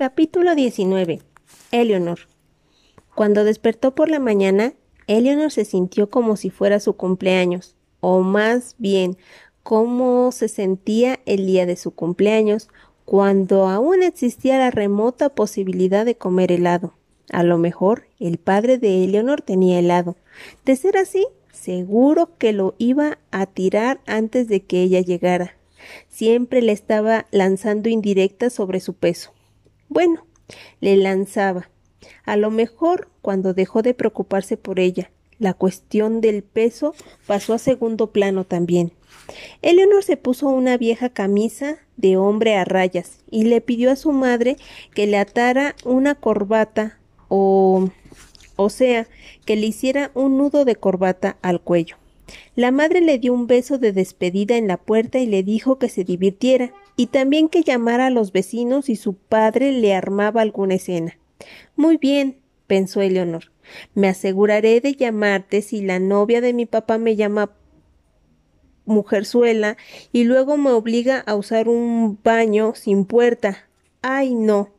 Capítulo 19. Eleanor. Cuando despertó por la mañana, Eleanor se sintió como si fuera su cumpleaños, o más bien, como se sentía el día de su cumpleaños, cuando aún existía la remota posibilidad de comer helado. A lo mejor el padre de Eleanor tenía helado. De ser así, seguro que lo iba a tirar antes de que ella llegara. Siempre le estaba lanzando indirectas sobre su peso. Bueno, le lanzaba. A lo mejor, cuando dejó de preocuparse por ella, la cuestión del peso pasó a segundo plano también. Eleanor se puso una vieja camisa de hombre a rayas y le pidió a su madre que le atara una corbata o o sea, que le hiciera un nudo de corbata al cuello. La madre le dio un beso de despedida en la puerta y le dijo que se divirtiera, y también que llamara a los vecinos y su padre le armaba alguna escena. Muy bien, pensó Eleonor. Me aseguraré de llamarte si la novia de mi papá me llama mujerzuela y luego me obliga a usar un baño sin puerta. Ay, no.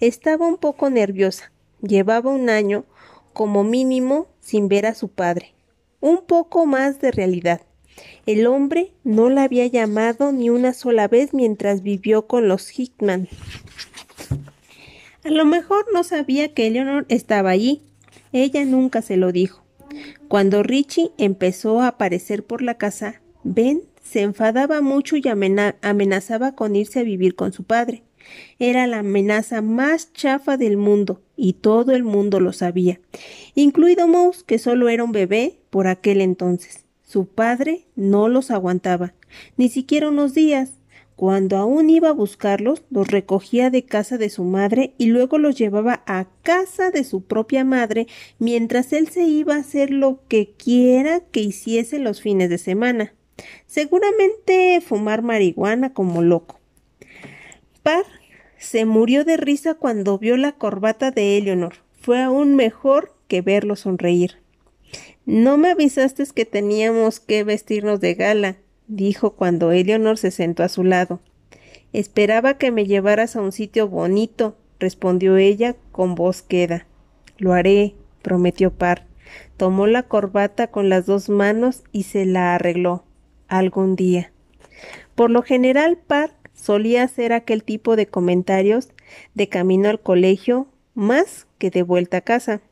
Estaba un poco nerviosa. Llevaba un año, como mínimo, sin ver a su padre un poco más de realidad. El hombre no la había llamado ni una sola vez mientras vivió con los Hickman. A lo mejor no sabía que Eleanor estaba allí. Ella nunca se lo dijo. Cuando Richie empezó a aparecer por la casa, Ben se enfadaba mucho y amenazaba con irse a vivir con su padre. Era la amenaza más chafa del mundo, y todo el mundo lo sabía, incluido Mouse, que solo era un bebé por aquel entonces. Su padre no los aguantaba, ni siquiera unos días. Cuando aún iba a buscarlos, los recogía de casa de su madre y luego los llevaba a casa de su propia madre mientras él se iba a hacer lo que quiera que hiciese los fines de semana. Seguramente fumar marihuana como loco. Par se murió de risa cuando vio la corbata de Eleanor. Fue aún mejor que verlo sonreír. No me avisaste que teníamos que vestirnos de gala, dijo cuando Eleanor se sentó a su lado. Esperaba que me llevaras a un sitio bonito, respondió ella con voz queda. Lo haré, prometió Par. Tomó la corbata con las dos manos y se la arregló. Algún día. Por lo general, Par solía hacer aquel tipo de comentarios de camino al colegio más que de vuelta a casa.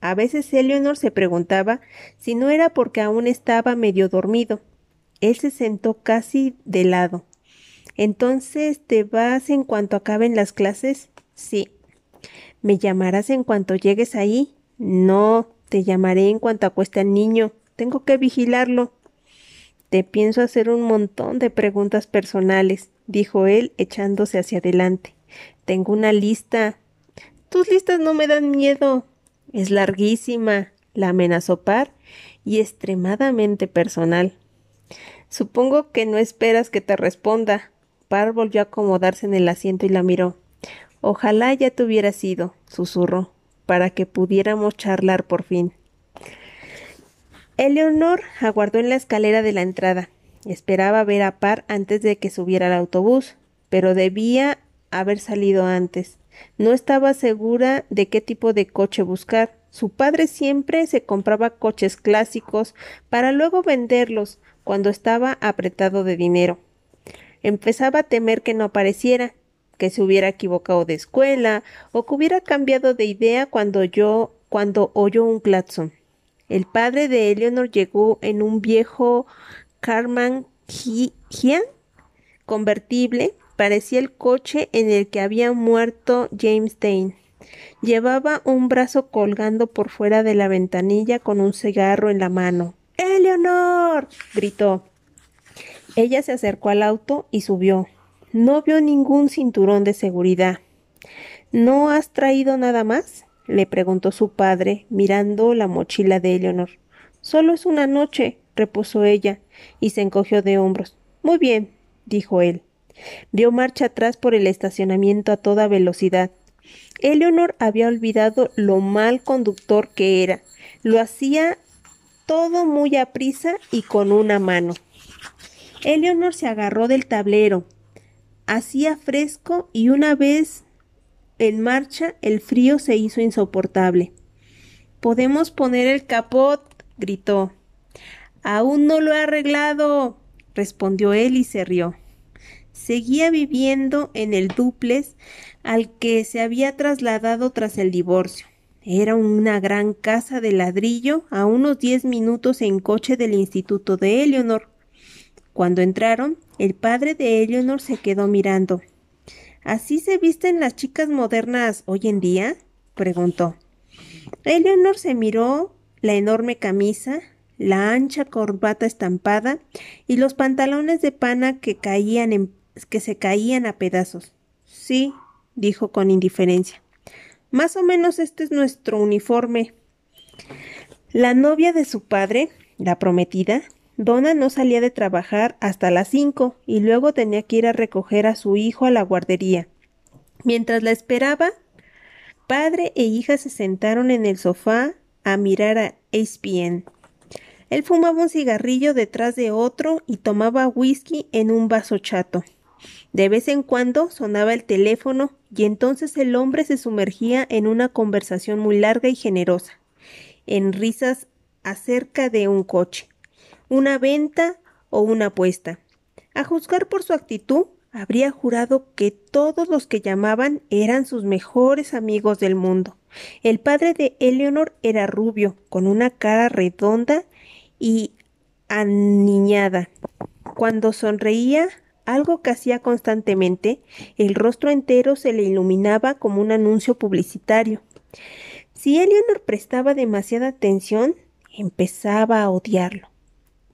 A veces Eleanor se preguntaba si no era porque aún estaba medio dormido. Él se sentó casi de lado. Entonces, ¿te vas en cuanto acaben las clases? Sí. ¿Me llamarás en cuanto llegues ahí? No, te llamaré en cuanto acueste al niño. Tengo que vigilarlo. Te pienso hacer un montón de preguntas personales, dijo él echándose hacia adelante. Tengo una lista. Tus listas no me dan miedo. Es larguísima, la amenazó Par, y extremadamente personal. Supongo que no esperas que te responda. Par volvió a acomodarse en el asiento y la miró. Ojalá ya te hubiera ido, susurró, para que pudiéramos charlar por fin. Eleonor aguardó en la escalera de la entrada. Esperaba ver a Par antes de que subiera al autobús, pero debía haber salido antes. No estaba segura de qué tipo de coche buscar. Su padre siempre se compraba coches clásicos para luego venderlos cuando estaba apretado de dinero. Empezaba a temer que no apareciera, que se hubiera equivocado de escuela o que hubiera cambiado de idea cuando oyó un claxon. El padre de Eleanor llegó en un viejo Carman Gian convertible, parecía el coche en el que había muerto James Dane. Llevaba un brazo colgando por fuera de la ventanilla con un cigarro en la mano. Eleanor. gritó. Ella se acercó al auto y subió. No vio ningún cinturón de seguridad. ¿No has traído nada más? le preguntó su padre, mirando la mochila de Eleanor. Solo es una noche, repuso ella, y se encogió de hombros. Muy bien, dijo él. Dio marcha atrás por el estacionamiento a toda velocidad. Eleanor había olvidado lo mal conductor que era. Lo hacía todo muy aprisa y con una mano. Eleanor se agarró del tablero. Hacía fresco y una vez en marcha, el frío se hizo insoportable. ¿Podemos poner el capot? gritó. Aún no lo he arreglado, respondió él y se rió. Seguía viviendo en el duplex al que se había trasladado tras el divorcio. Era una gran casa de ladrillo a unos diez minutos en coche del instituto de Eleanor. Cuando entraron, el padre de Eleanor se quedó mirando. ¿Así se visten las chicas modernas hoy en día? preguntó. Eleanor se miró la enorme camisa, la ancha corbata estampada y los pantalones de pana que caían en, que se caían a pedazos. Sí, dijo con indiferencia. Más o menos este es nuestro uniforme. La novia de su padre, la prometida, Donna no salía de trabajar hasta las cinco y luego tenía que ir a recoger a su hijo a la guardería. Mientras la esperaba, padre e hija se sentaron en el sofá a mirar a ESPN. Él fumaba un cigarrillo detrás de otro y tomaba whisky en un vaso chato. De vez en cuando sonaba el teléfono y entonces el hombre se sumergía en una conversación muy larga y generosa, en risas acerca de un coche, una venta o una apuesta. A juzgar por su actitud, habría jurado que todos los que llamaban eran sus mejores amigos del mundo. El padre de Eleanor era rubio, con una cara redonda y aniñada. Cuando sonreía, algo que hacía constantemente, el rostro entero se le iluminaba como un anuncio publicitario. Si Eleanor prestaba demasiada atención, empezaba a odiarlo.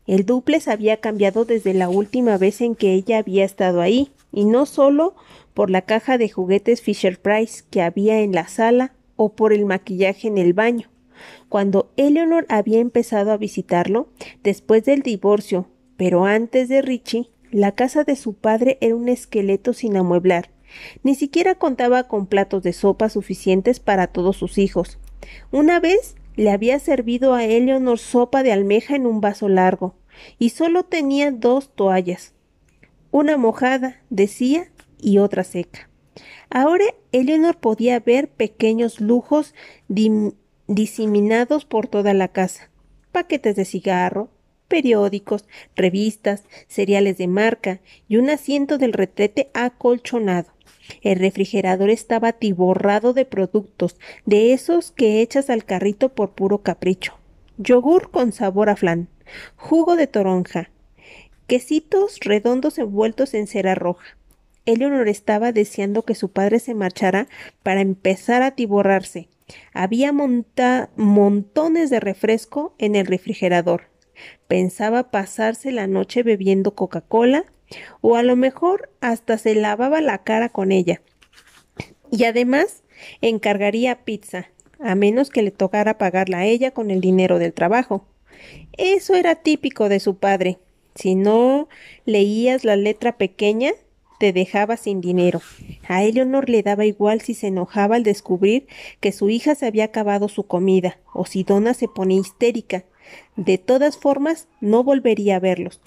El duplex había cambiado desde la última vez en que ella había estado ahí, y no solo por la caja de juguetes Fisher Price que había en la sala o por el maquillaje en el baño. Cuando Eleanor había empezado a visitarlo, después del divorcio, pero antes de Richie, la casa de su padre era un esqueleto sin amueblar. Ni siquiera contaba con platos de sopa suficientes para todos sus hijos. Una vez le había servido a Eleanor sopa de almeja en un vaso largo, y solo tenía dos toallas. Una mojada, decía, y otra seca. Ahora Eleanor podía ver pequeños lujos diseminados por toda la casa. Paquetes de cigarro, periódicos, revistas, cereales de marca y un asiento del retrete acolchonado. El refrigerador estaba atiborrado de productos, de esos que echas al carrito por puro capricho. Yogur con sabor a flan, jugo de toronja, quesitos redondos envueltos en cera roja. Eleonor estaba deseando que su padre se marchara para empezar a atiborrarse. Había montones de refresco en el refrigerador. Pensaba pasarse la noche bebiendo Coca-Cola o a lo mejor hasta se lavaba la cara con ella. Y además encargaría pizza, a menos que le tocara pagarla a ella con el dinero del trabajo. Eso era típico de su padre. Si no leías la letra pequeña, te dejaba sin dinero. A Eleonor le daba igual si se enojaba al descubrir que su hija se había acabado su comida, o si Donna se ponía histérica. De todas formas, no volvería a verlos.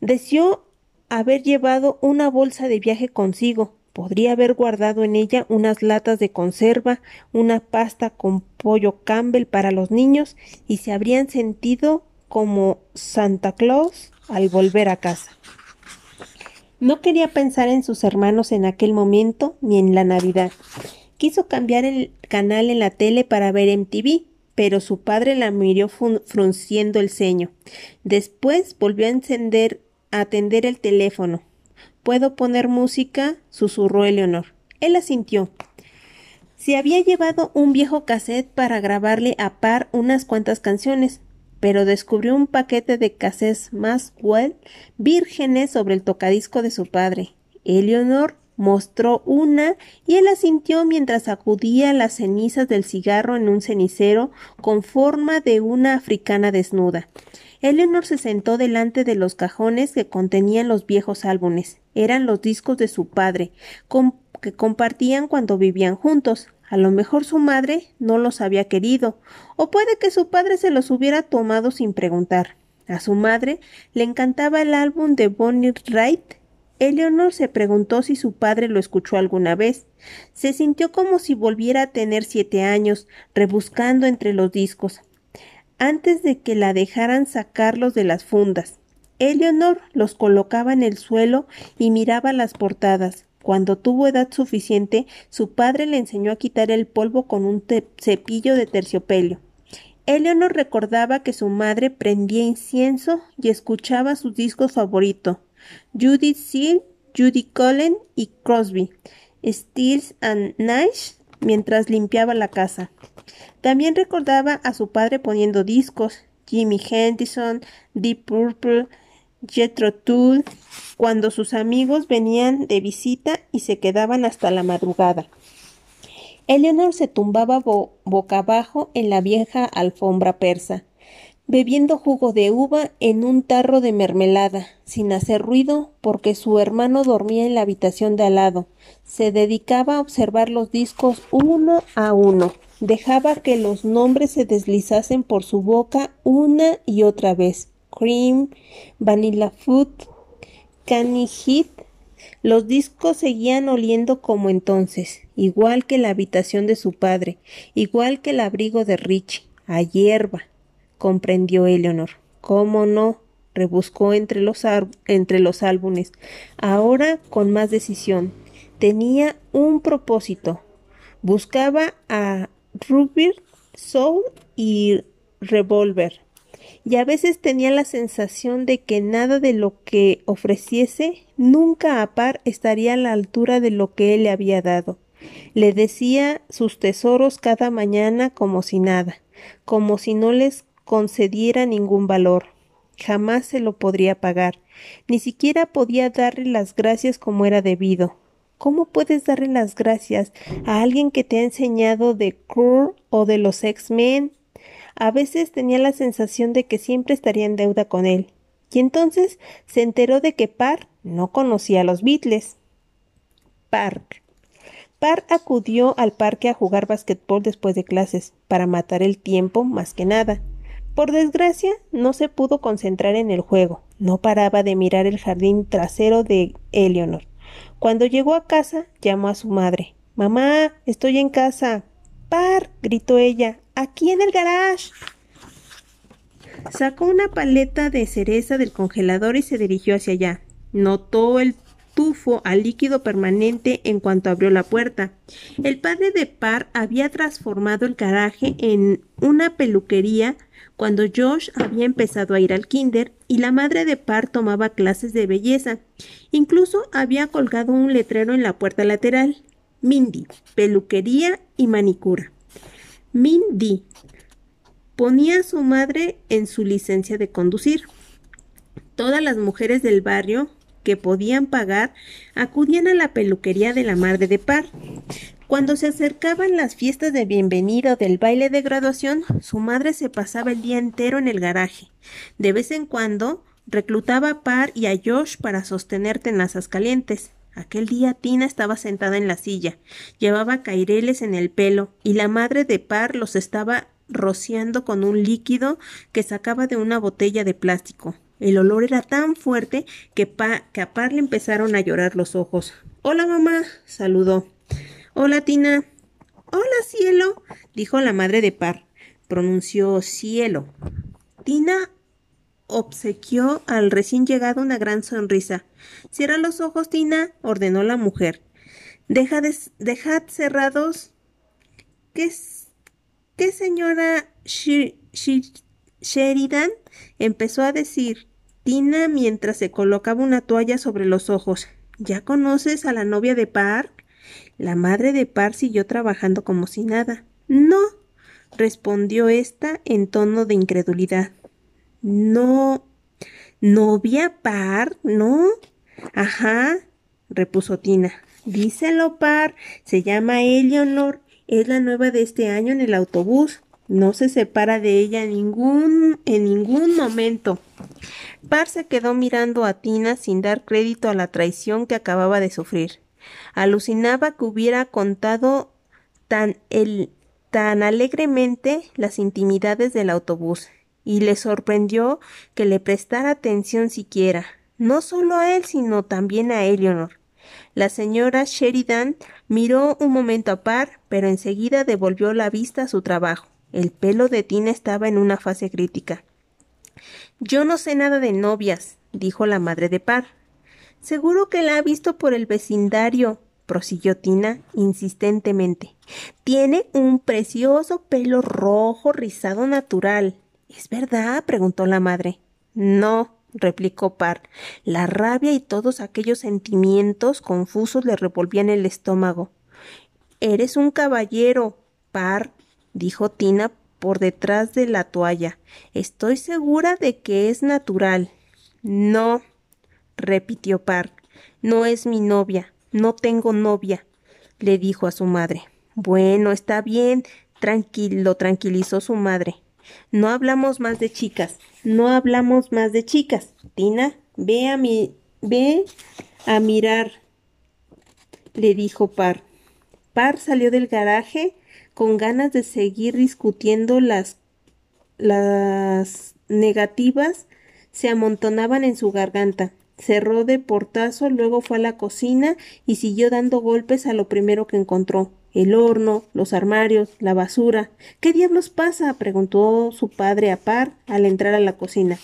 Deseó haber llevado una bolsa de viaje consigo. Podría haber guardado en ella unas latas de conserva, una pasta con pollo Campbell para los niños y se habrían sentido como Santa Claus al volver a casa. No quería pensar en sus hermanos en aquel momento ni en la Navidad. Quiso cambiar el canal en la tele para ver MTV, pero su padre la miró frunciendo el ceño. Después volvió a encender a atender el teléfono. ¿Puedo poner música? susurró Eleonor. Él asintió. Se había llevado un viejo cassette para grabarle a par unas cuantas canciones, pero descubrió un paquete de cassettes más well vírgenes sobre el tocadisco de su padre. Eleonor mostró una y él asintió mientras sacudía las cenizas del cigarro en un cenicero con forma de una africana desnuda. Eleanor se sentó delante de los cajones que contenían los viejos álbumes. Eran los discos de su padre, que compartían cuando vivían juntos. A lo mejor su madre no los había querido, o puede que su padre se los hubiera tomado sin preguntar. A su madre le encantaba el álbum de Bonnie Wright Eleanor se preguntó si su padre lo escuchó alguna vez. Se sintió como si volviera a tener siete años, rebuscando entre los discos, antes de que la dejaran sacarlos de las fundas. Eleanor los colocaba en el suelo y miraba las portadas. Cuando tuvo edad suficiente, su padre le enseñó a quitar el polvo con un cepillo de terciopelo. Eleanor recordaba que su madre prendía incienso y escuchaba sus discos favoritos, Judith Seal, Judy Cullen y Crosby, Stills and Nash, mientras limpiaba la casa. También recordaba a su padre poniendo discos, Jimmy Henderson, Deep Purple, Jethro Tull, cuando sus amigos venían de visita y se quedaban hasta la madrugada. Eleanor se tumbaba boca abajo en la vieja alfombra persa, bebiendo jugo de uva en un tarro de mermelada, sin hacer ruido, porque su hermano dormía en la habitación de al lado. Se dedicaba a observar los discos uno a uno. Dejaba que los nombres se deslizasen por su boca una y otra vez. Cream, Vanilla Food, Canny Heat. Los discos seguían oliendo como entonces, igual que la habitación de su padre, igual que el abrigo de Rich, a hierba, comprendió Eleanor. ¿Cómo no? rebuscó entre los, entre los álbumes, ahora con más decisión. Tenía un propósito. Buscaba a Ruby, Soul y Revolver y a veces tenía la sensación de que nada de lo que ofreciese nunca a par estaría a la altura de lo que él le había dado. Le decía sus tesoros cada mañana como si nada, como si no les concediera ningún valor. Jamás se lo podría pagar, ni siquiera podía darle las gracias como era debido. ¿Cómo puedes darle las gracias a alguien que te ha enseñado de Krur o de los X-Men a veces tenía la sensación de que siempre estaría en deuda con él. Y entonces se enteró de que Parr no conocía a los Beatles. Parr. Parr acudió al parque a jugar basquetbol después de clases, para matar el tiempo más que nada. Por desgracia, no se pudo concentrar en el juego. No paraba de mirar el jardín trasero de Eleanor. Cuando llegó a casa, llamó a su madre. Mamá, estoy en casa. Par. gritó ella. Aquí en el garage. Sacó una paleta de cereza del congelador y se dirigió hacia allá. Notó el tufo al líquido permanente en cuanto abrió la puerta. El padre de Par había transformado el garaje en una peluquería cuando Josh había empezado a ir al kinder y la madre de Par tomaba clases de belleza. Incluso había colgado un letrero en la puerta lateral. Mindy, peluquería y manicura. Mindy ponía a su madre en su licencia de conducir. Todas las mujeres del barrio que podían pagar acudían a la peluquería de la madre de par. Cuando se acercaban las fiestas de bienvenida o del baile de graduación, su madre se pasaba el día entero en el garaje. De vez en cuando reclutaba a Par y a Josh para sostener tenazas calientes. Aquel día Tina estaba sentada en la silla, llevaba caireles en el pelo y la madre de Par los estaba rociando con un líquido que sacaba de una botella de plástico. El olor era tan fuerte que, a Par le empezaron a llorar los ojos. Hola mamá, saludó. Hola Tina. Hola cielo, dijo la madre de Par. Pronunció cielo. Tina obsequió al recién llegado una gran sonrisa. Cierra los ojos, Tina, ordenó la mujer. Deja dejad cerrados. ¿Qué, qué señora Sheridan? empezó a decir Tina mientras se colocaba una toalla sobre los ojos. ¿Ya conoces a la novia de Park? La madre de Park siguió trabajando como si nada. No, respondió ésta en tono de incredulidad. No. ¿Novia par? ¿No? Ajá, repuso Tina. Díselo, par. Se llama Eleanor. Es la nueva de este año en el autobús. No se separa de ella en ningún, en ningún momento. Par se quedó mirando a Tina sin dar crédito a la traición que acababa de sufrir. Alucinaba que hubiera contado tan, el, tan alegremente las intimidades del autobús y le sorprendió que le prestara atención siquiera. no solo a él, sino también a Eleanor. La señora Sheridan miró un momento a Par, pero enseguida devolvió la vista a su trabajo. El pelo de Tina estaba en una fase crítica. Yo no sé nada de novias, dijo la madre de Par. Seguro que la ha visto por el vecindario, prosiguió Tina insistentemente. Tiene un precioso pelo rojo rizado natural. ¿Es verdad? preguntó la madre. No, replicó Par. La rabia y todos aquellos sentimientos confusos le revolvían el estómago. Eres un caballero, Par, dijo Tina por detrás de la toalla. Estoy segura de que es natural. No, repitió Par. No es mi novia. No tengo novia, le dijo a su madre. Bueno, está bien, tranquilo, tranquilizó su madre. No hablamos más de chicas, no hablamos más de chicas. Tina, ve a mi, ve a mirar, le dijo Par. Par salió del garaje con ganas de seguir discutiendo las las negativas se amontonaban en su garganta. Cerró de portazo, luego fue a la cocina y siguió dando golpes a lo primero que encontró el horno, los armarios, la basura. ¿Qué diablos pasa? preguntó su padre a Par al entrar a la cocina.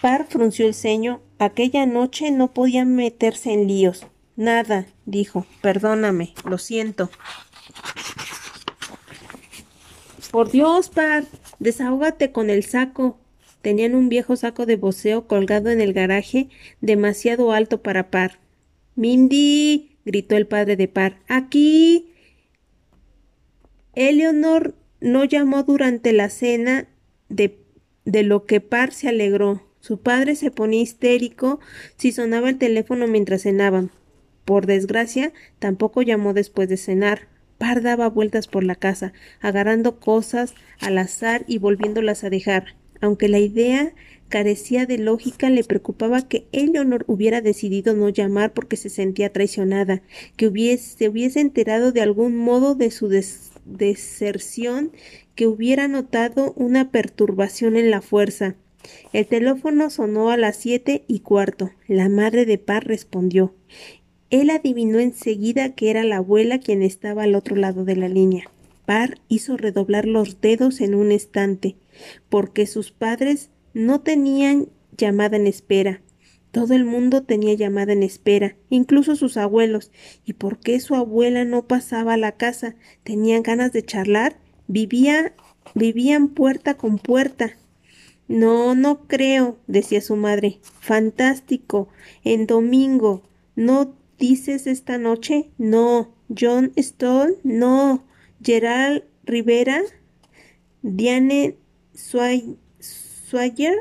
Par frunció el ceño. Aquella noche no podía meterse en líos. Nada, dijo. Perdóname, lo siento. Por Dios, Par, desahógate con el saco. Tenían un viejo saco de boceo colgado en el garaje, demasiado alto para Par. Mindy. gritó el padre de Par. Aquí. Eleonor no llamó durante la cena de, de lo que Par se alegró. Su padre se ponía histérico si sonaba el teléfono mientras cenaban. Por desgracia, tampoco llamó después de cenar. Par daba vueltas por la casa, agarrando cosas al azar y volviéndolas a dejar. Aunque la idea carecía de lógica, le preocupaba que Eleonor hubiera decidido no llamar porque se sentía traicionada, que se hubiese enterado de algún modo de su deserción que hubiera notado una perturbación en la fuerza. El teléfono sonó a las siete y cuarto. La madre de Par respondió. Él adivinó enseguida que era la abuela quien estaba al otro lado de la línea. Par hizo redoblar los dedos en un instante, porque sus padres no tenían llamada en espera. Todo el mundo tenía llamada en espera, incluso sus abuelos. ¿Y por qué su abuela no pasaba a la casa? ¿Tenían ganas de charlar? Vivía, vivían puerta con puerta. No, no creo, decía su madre. Fantástico. En domingo. ¿No dices esta noche? No. John Stoll? No. Gerald Rivera. Diane Swagger.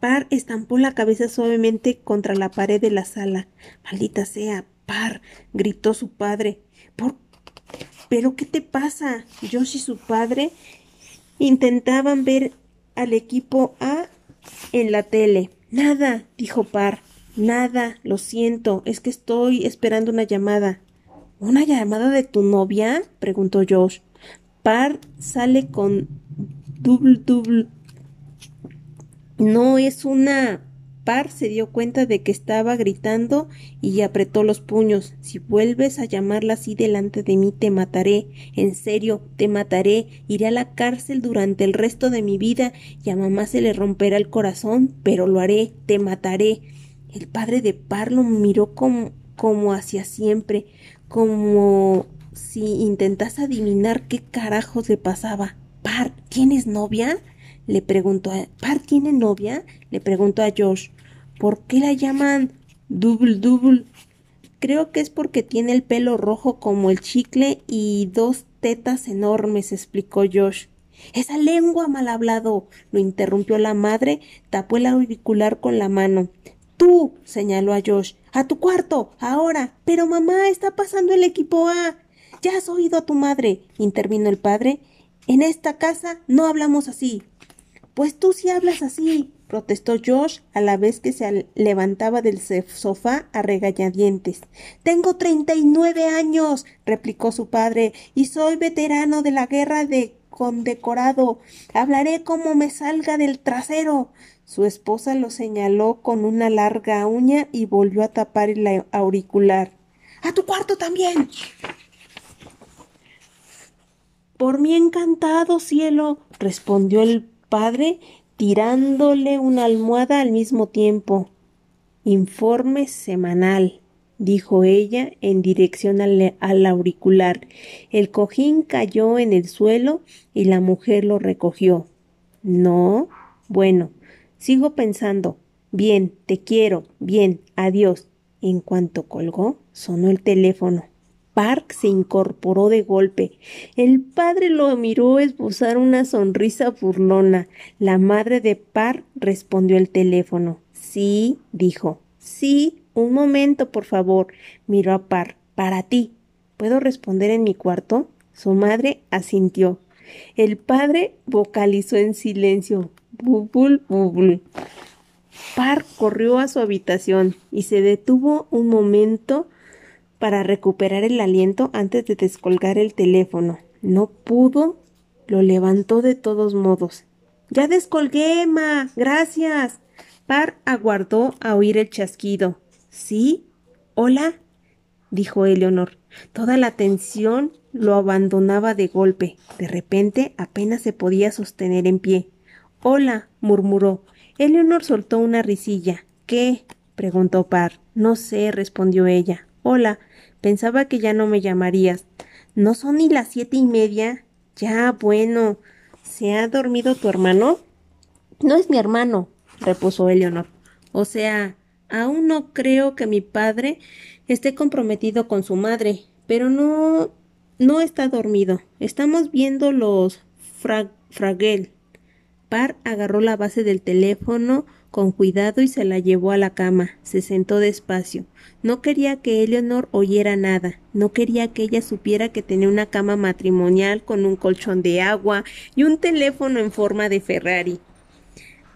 Par estampó la cabeza suavemente contra la pared de la sala. Maldita sea, Par, gritó su padre. ¿Por ¿Pero qué te pasa? Josh y su padre intentaban ver al equipo A en la tele. Nada, dijo Par. Nada, lo siento, es que estoy esperando una llamada. ¿Una llamada de tu novia? preguntó Josh. Par sale con double double no es una par se dio cuenta de que estaba gritando y apretó los puños. Si vuelves a llamarla así delante de mí, te mataré. En serio, te mataré. Iré a la cárcel durante el resto de mi vida y a mamá se le romperá el corazón, pero lo haré, te mataré. El padre de Par lo miró como, como hacia siempre, como si intentase adivinar qué carajos le pasaba. Par, ¿tienes novia? le preguntó a ¿Par tiene novia? le preguntó a Josh. ¿Por qué la llaman Double Double? Creo que es porque tiene el pelo rojo como el chicle y dos tetas enormes, explicó Josh. Esa lengua mal hablado, lo interrumpió la madre, tapó el auricular con la mano. Tú, señaló a Josh, a tu cuarto, ahora. Pero mamá, está pasando el equipo A. Ya has oído a tu madre, intervino el padre. En esta casa no hablamos así. Pues tú sí hablas así, protestó Josh a la vez que se levantaba del sofá a regañadientes. Tengo treinta y nueve años, replicó su padre, y soy veterano de la guerra de condecorado. Hablaré como me salga del trasero. Su esposa lo señaló con una larga uña y volvió a tapar el auricular. A tu cuarto también. Por mí encantado, cielo, respondió el padre, tirándole una almohada al mismo tiempo. Informe semanal, dijo ella en dirección al, auricular. El cojín cayó en el suelo y la mujer lo recogió. No. Bueno, sigo pensando. Bien, te quiero. Bien, adiós. En cuanto colgó, sonó el teléfono. Park se incorporó de golpe. El padre lo miró esbozar una sonrisa burlona. La madre de Park respondió el teléfono. Sí, dijo. Sí, un momento, por favor. Miró a Park. Para ti. ¿Puedo responder en mi cuarto? Su madre asintió. El padre vocalizó en silencio. Bubul, bubul. Park corrió a su habitación y se detuvo un momento para recuperar el aliento antes de descolgar el teléfono. No pudo. Lo levantó de todos modos. Ya descolgué, Ma. Gracias. Par aguardó a oír el chasquido. ¿Sí? ¿Hola? dijo Eleonor. Toda la tensión lo abandonaba de golpe. De repente apenas se podía sostener en pie. Hola, murmuró. Eleonor soltó una risilla. ¿Qué? preguntó Par. No sé, respondió ella. Hola, Pensaba que ya no me llamarías. ¿No son ni las siete y media? Ya, bueno. ¿Se ha dormido tu hermano? No es mi hermano, repuso Eleonor. O sea, aún no creo que mi padre esté comprometido con su madre, pero no no está dormido. Estamos viendo los fragel. Par agarró la base del teléfono con cuidado y se la llevó a la cama. Se sentó despacio. No quería que Eleanor oyera nada. No quería que ella supiera que tenía una cama matrimonial con un colchón de agua y un teléfono en forma de Ferrari.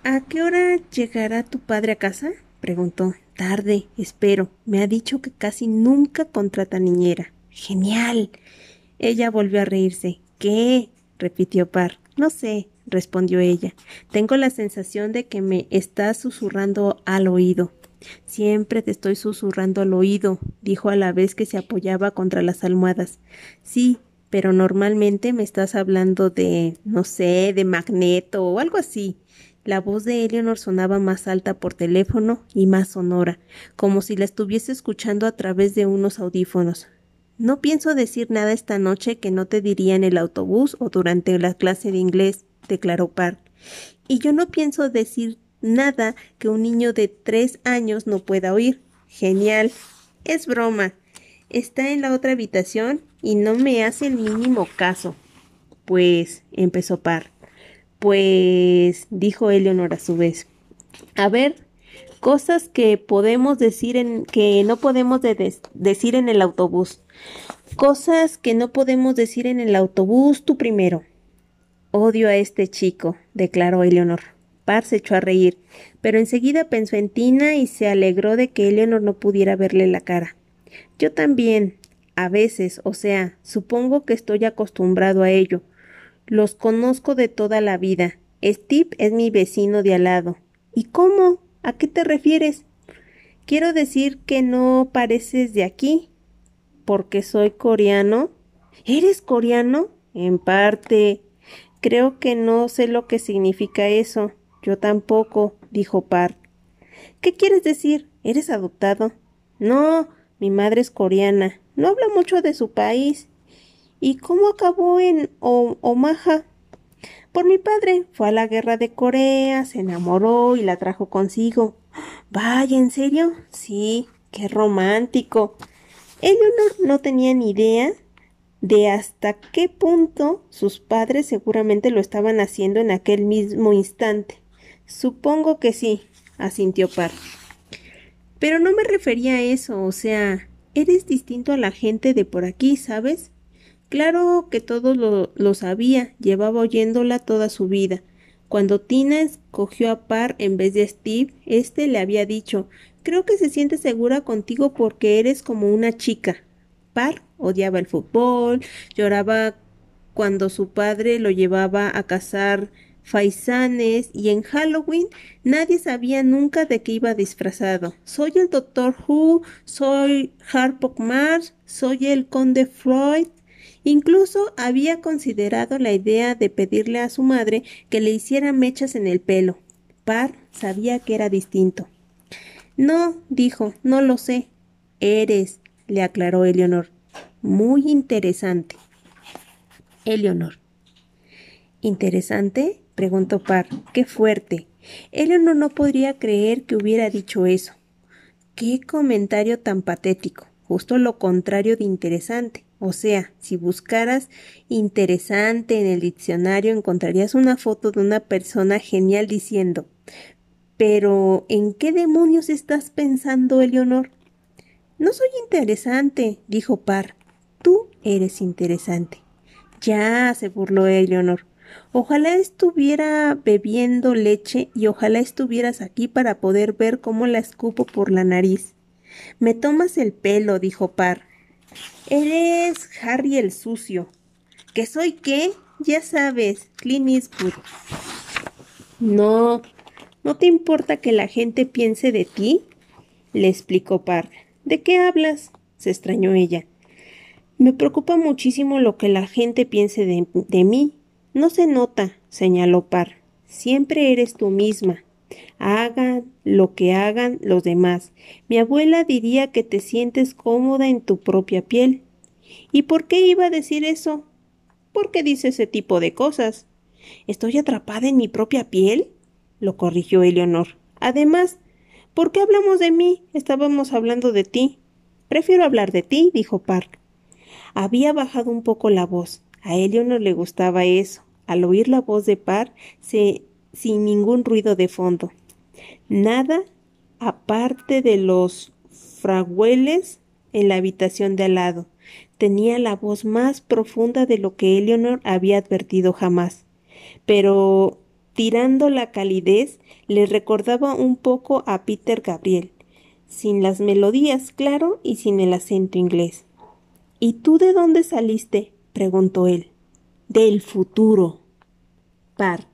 ¿A qué hora llegará tu padre a casa? Preguntó. Tarde, espero. Me ha dicho que casi nunca contrata niñera. Genial. Ella volvió a reírse. ¿Qué? repitió Par. No sé respondió ella. Tengo la sensación de que me estás susurrando al oído. Siempre te estoy susurrando al oído, dijo a la vez que se apoyaba contra las almohadas. Sí, pero normalmente me estás hablando de, no sé, de magneto o algo así. La voz de Eleanor sonaba más alta por teléfono y más sonora, como si la estuviese escuchando a través de unos audífonos. No pienso decir nada esta noche que no te diría en el autobús o durante la clase de inglés declaró Park. Y yo no pienso decir nada que un niño de tres años no pueda oír. Genial. Es broma. Está en la otra habitación y no me hace el mínimo caso. Pues, empezó Park. Pues, dijo Eleonor a su vez. A ver, cosas que podemos decir en que no podemos decir en el autobús. Cosas que no podemos decir en el autobús tú primero. Odio a este chico, declaró Eleonor. Par se echó a reír, pero enseguida pensó en Tina y se alegró de que Eleonor no pudiera verle la cara. Yo también, a veces, o sea, supongo que estoy acostumbrado a ello. Los conozco de toda la vida. Steve es mi vecino de al lado. ¿Y cómo? ¿A qué te refieres? Quiero decir que no pareces de aquí. ¿Porque soy coreano? ¿Eres coreano? En parte. Creo que no sé lo que significa eso. Yo tampoco, dijo Park. ¿Qué quieres decir? ¿Eres adoptado? No, mi madre es coreana. No habla mucho de su país. ¿Y cómo acabó en Omaha? Por mi padre. Fue a la guerra de Corea, se enamoró y la trajo consigo. Vaya, ¿en serio? Sí, qué romántico. Eleanor no tenía ni idea de hasta qué punto sus padres seguramente lo estaban haciendo en aquel mismo instante. Supongo que sí, asintió Par. Pero no me refería a eso, o sea, eres distinto a la gente de por aquí, ¿sabes? Claro que todo lo, lo sabía, llevaba oyéndola toda su vida. Cuando Tina escogió a Par en vez de Steve, éste le había dicho Creo que se siente segura contigo porque eres como una chica. Par odiaba el fútbol, lloraba cuando su padre lo llevaba a cazar faisanes y en Halloween nadie sabía nunca de qué iba disfrazado. Soy el Doctor Who, soy Harpock Mars, soy el Conde Freud. Incluso había considerado la idea de pedirle a su madre que le hiciera mechas en el pelo. Par sabía que era distinto. No, dijo, no lo sé. Eres, le aclaró Eleonor. Muy interesante. Eleonor. ¿Interesante? preguntó Par. ¡Qué fuerte! Eleanor no podría creer que hubiera dicho eso. ¡Qué comentario tan patético! Justo lo contrario de interesante. O sea, si buscaras interesante en el diccionario encontrarías una foto de una persona genial diciendo Pero ¿en qué demonios estás pensando, Eleonor? No soy interesante, dijo Par. Tú eres interesante. Ya, se burló Eleonor. Ojalá estuviera bebiendo leche y ojalá estuvieras aquí para poder ver cómo la escupo por la nariz. Me tomas el pelo, dijo Par. Eres Harry el sucio. ¿Que soy qué? Ya sabes, Clint Eastwood. No, ¿no te importa que la gente piense de ti? le explicó Par. ¿De qué hablas? se extrañó ella. Me preocupa muchísimo lo que la gente piense de, de mí, no se nota, señaló Par. Siempre eres tú misma. Hagan lo que hagan los demás. Mi abuela diría que te sientes cómoda en tu propia piel. ¿Y por qué iba a decir eso? ¿Por qué dice ese tipo de cosas? ¿Estoy atrapada en mi propia piel? lo corrigió Eleonor. Además, ¿por qué hablamos de mí? Estábamos hablando de ti. Prefiero hablar de ti, dijo Park. Había bajado un poco la voz. A Elio no le gustaba eso, al oír la voz de Par se, sin ningún ruido de fondo. Nada aparte de los fragueles en la habitación de al lado. Tenía la voz más profunda de lo que Eleanor había advertido jamás. Pero, tirando la calidez, le recordaba un poco a Peter Gabriel, sin las melodías, claro, y sin el acento inglés. ¿Y tú de dónde saliste? preguntó él. Del futuro. Par.